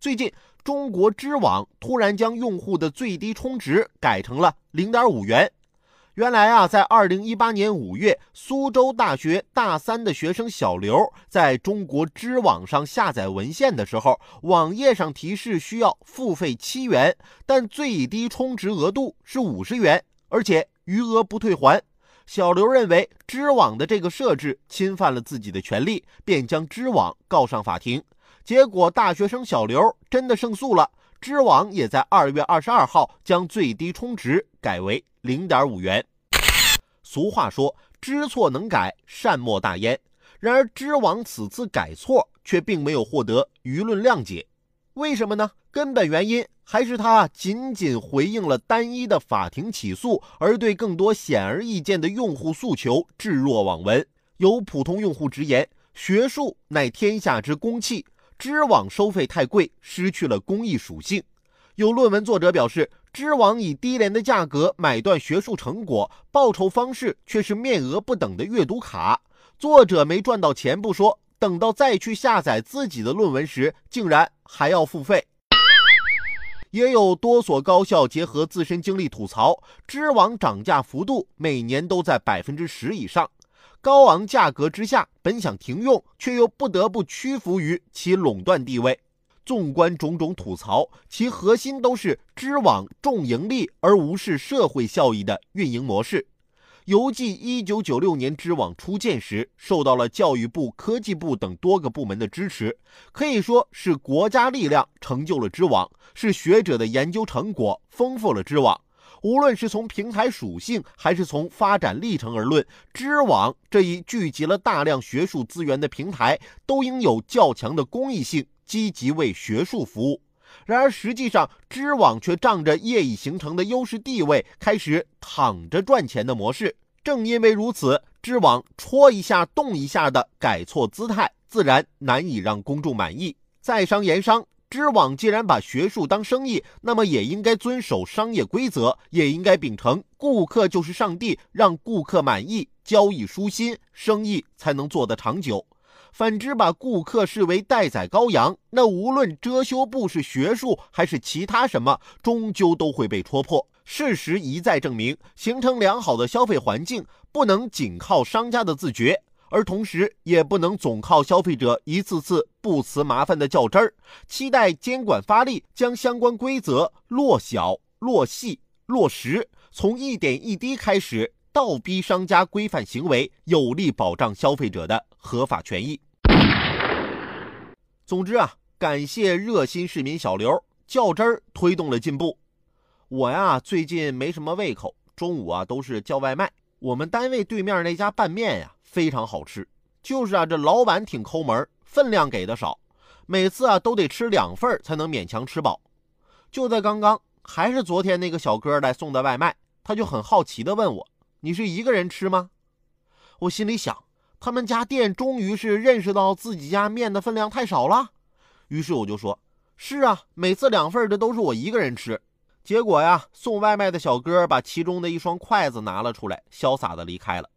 最近，中国知网突然将用户的最低充值改成了零点五元。原来啊，在二零一八年五月，苏州大学大三的学生小刘在中国知网上下载文献的时候，网页上提示需要付费七元，但最低充值额度是五十元，而且余额不退还。小刘认为知网的这个设置侵犯了自己的权利，便将知网告上法庭。结果，大学生小刘真的胜诉了。知网也在二月二十二号将最低充值改为零点五元。俗话说“知错能改，善莫大焉”。然而，知网此次改错却并没有获得舆论谅解。为什么呢？根本原因还是他仅仅回应了单一的法庭起诉，而对更多显而易见的用户诉求置若罔闻。有普通用户直言：“学术乃天下之公器。”知网收费太贵，失去了公益属性。有论文作者表示，知网以低廉的价格买断学术成果，报酬方式却是面额不等的阅读卡。作者没赚到钱不说，等到再去下载自己的论文时，竟然还要付费。也有多所高校结合自身经历吐槽，知网涨价幅度每年都在百分之十以上。高昂价格之下，本想停用，却又不得不屈服于其垄断地位。纵观种种吐槽，其核心都是知网重盈利而无视社会效益的运营模式。犹记一九九六年知网初建时，受到了教育部、科技部等多个部门的支持，可以说是国家力量成就了知网，是学者的研究成果丰富了知网。无论是从平台属性还是从发展历程而论，知网这一聚集了大量学术资源的平台，都应有较强的公益性，积极为学术服务。然而，实际上知网却仗着业已形成的优势地位，开始躺着赚钱的模式。正因为如此，知网戳一下动一下的改错姿态，自然难以让公众满意。在商言商。知网既然把学术当生意，那么也应该遵守商业规则，也应该秉承“顾客就是上帝”，让顾客满意，交易舒心，生意才能做得长久。反之，把顾客视为待宰羔羊，那无论遮羞布是学术还是其他什么，终究都会被戳破。事实一再证明，形成良好的消费环境，不能仅靠商家的自觉。而同时，也不能总靠消费者一次次不辞麻烦的较真儿。期待监管发力，将相关规则落小、落细、落实，从一点一滴开始，倒逼商家规范行为，有力保障消费者的合法权益。总之啊，感谢热心市民小刘较真儿推动了进步。我呀，最近没什么胃口，中午啊都是叫外卖。我们单位对面那家拌面呀。非常好吃，就是啊，这老板挺抠门，分量给的少，每次啊都得吃两份才能勉强吃饱。就在刚刚，还是昨天那个小哥来送的外卖，他就很好奇的问我：“你是一个人吃吗？”我心里想，他们家店终于是认识到自己家面的分量太少了，于是我就说：“是啊，每次两份的都是我一个人吃。”结果呀，送外卖的小哥把其中的一双筷子拿了出来，潇洒的离开了。